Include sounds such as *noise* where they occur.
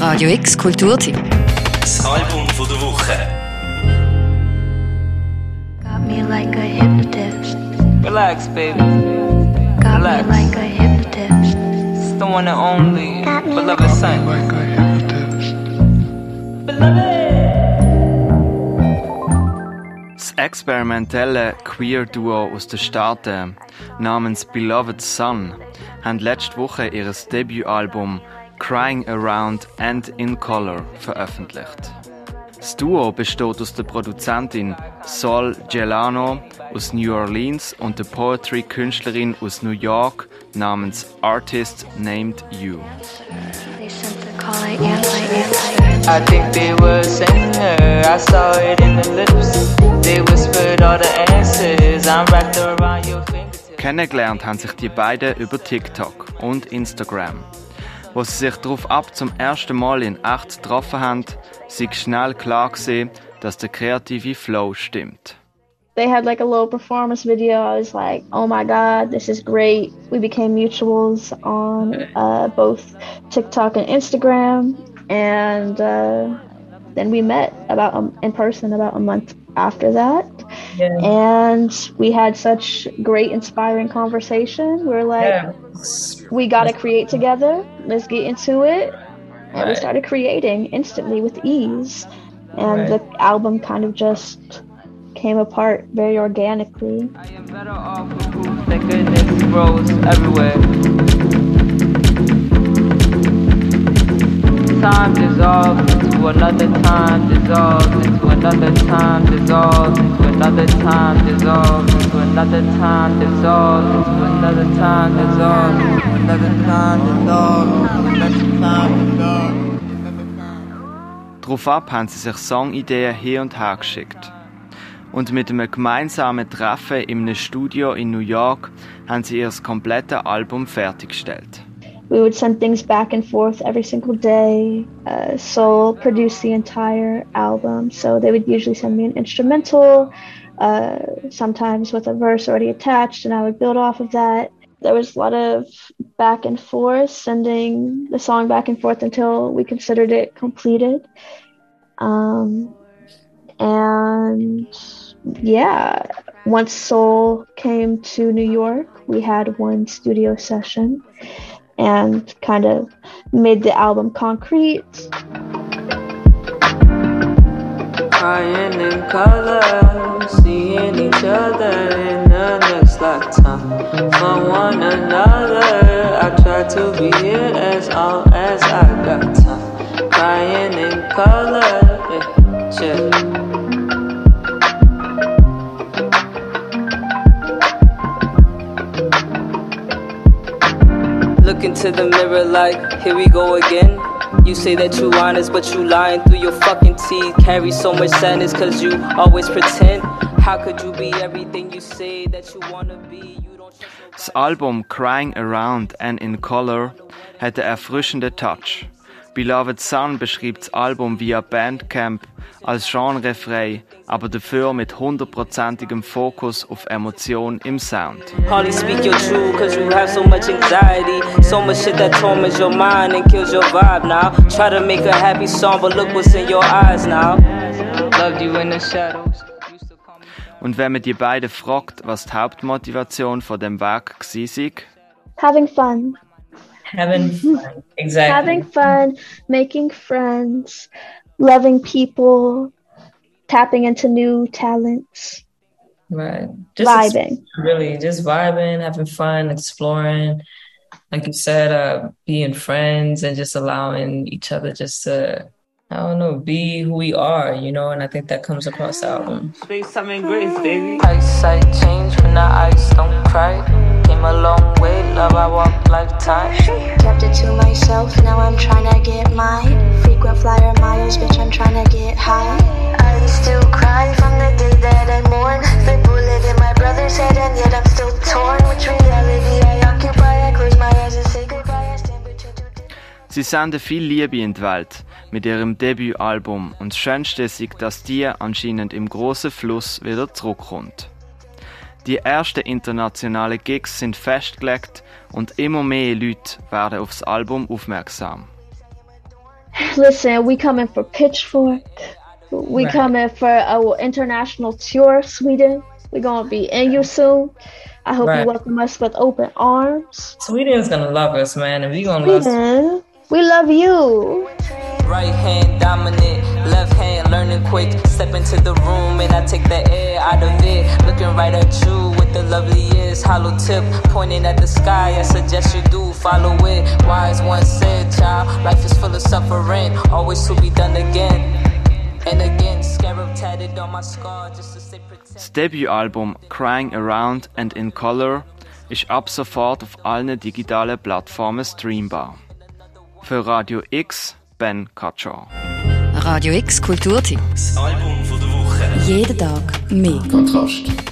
Radio X Kulturtipp. Das Album von der Woche. Got me like a hypnotist. Relax, baby. Got Relax. me like a hypnotist. It's the one and only Got me beloved son. Das experimentelle Queer-Duo aus den Staaten namens Beloved Son haben letzte Woche ihr Debütalbum Crying Around and in Color veröffentlicht. Das Duo besteht aus der Produzentin Sol Gelano aus New Orleans und der Poetry-Künstlerin aus New York namens Artist Named You. I think they were saying her. I saw it in the lips. They whispered all the answers. I'm wrapped around your fingertips. Kennengelernt haben sich die beiden über TikTok und Instagram. Wo sie sich darauf ab zum ersten Mal in echt getroffen haben, sei schnell klar gesehen, dass der kreative Flow stimmt. they had like a little performance video. I was like, oh my god, this is great. We became mutuals on uh, both TikTok and Instagram, and uh, then we met about um, in person about a month after that. And we had such great, inspiring conversation. We're like, we gotta create together. Let's get into it. And we started creating instantly with ease. And the album kind of just came apart very organically. Time dissolves into another time, dissolves into another time, dissolves into another time, dissolves into another time, dissolves into another time, dissolves into another time, dissolves into another time, dissolves. Daraufhin haben sie sich Songideen hin und her geschickt. Und mit einem gemeinsamen Treffen in einem Studio in New York haben sie ihr komplettes Album fertiggestellt. We would send things back and forth every single day. Uh, Soul produced the entire album, so they would usually send me an instrumental, uh, sometimes with a verse already attached, and I would build off of that. There was a lot of back and forth, sending the song back and forth until we considered it completed. Um, and yeah, once Soul came to New York, we had one studio session and kind of made the album concrete. Crying in color, seeing each other in the next lifetime. For one another, I try to be here as long as I got into the mirror like, here we go again. You say that you honest, but you lying through your fucking teeth. Carry so much sadness cause you always pretend. How could you be everything you say that you wanna be? You don't Das Album Crying Around and in Color hat einen erfrischenden Touch. Beloved Sun beschreibt das Album via Bandcamp als genrefrei, aber dafür mit hundertprozentigem Fokus auf Emotion im Sound. Hardly speak your truth cause you have so much anxiety. So much shit that torments your mind and kills your vibe now. Try to make a happy song, but look what's in your eyes now. Loved you in the shadows. Und wenn man die beiden fragt, was die Hauptmotivation von dem Werk war, Having fun. Having *laughs* fun. Exactly. Having fun, making friends, loving people, tapping into new talents, right. Just vibing. really just vibing, having fun, exploring. Like you said, uh, being friends and just allowing each other just to, I don't know, be who we are, you know. And I think that comes across the album. Space time and grace, baby. Eyesight change when the eyes don't cry. Sie senden viel Liebe in die Welt mit ihrem Debütalbum und das Schönste ist, dass die anscheinend im großen Fluss wieder zurückkommt. Die ersten internationalen Gigs sind festgelegt und immer mehr Leute werden aufs Album aufmerksam. listen, we coming for Pitchfork. We Right. coming for our international tour, Sweden. We're gonna be in you soon. I hope Right. you welcome us with open arms. Sweden's gonna love us, man, and we gonna love. Sweden, we love you. Right hand dominant, left hand learning quick. Step into the room and I take the air out of it. Looking right at you with the lovely ears, hollow tip pointing at the sky. I suggest you do follow it. Wise one said, child, life is full of suffering, always to be done again. And again, scarab tatted on my scar just to stay protected. Das Debütalbum Crying Around and in Color ist ab sofort auf allen digitalen Plattformen streambar. Für Radio X Ben Kaczor. Radio X Kulturtipps. Album von der Woche. Jeden Tag mehr. Kontrast.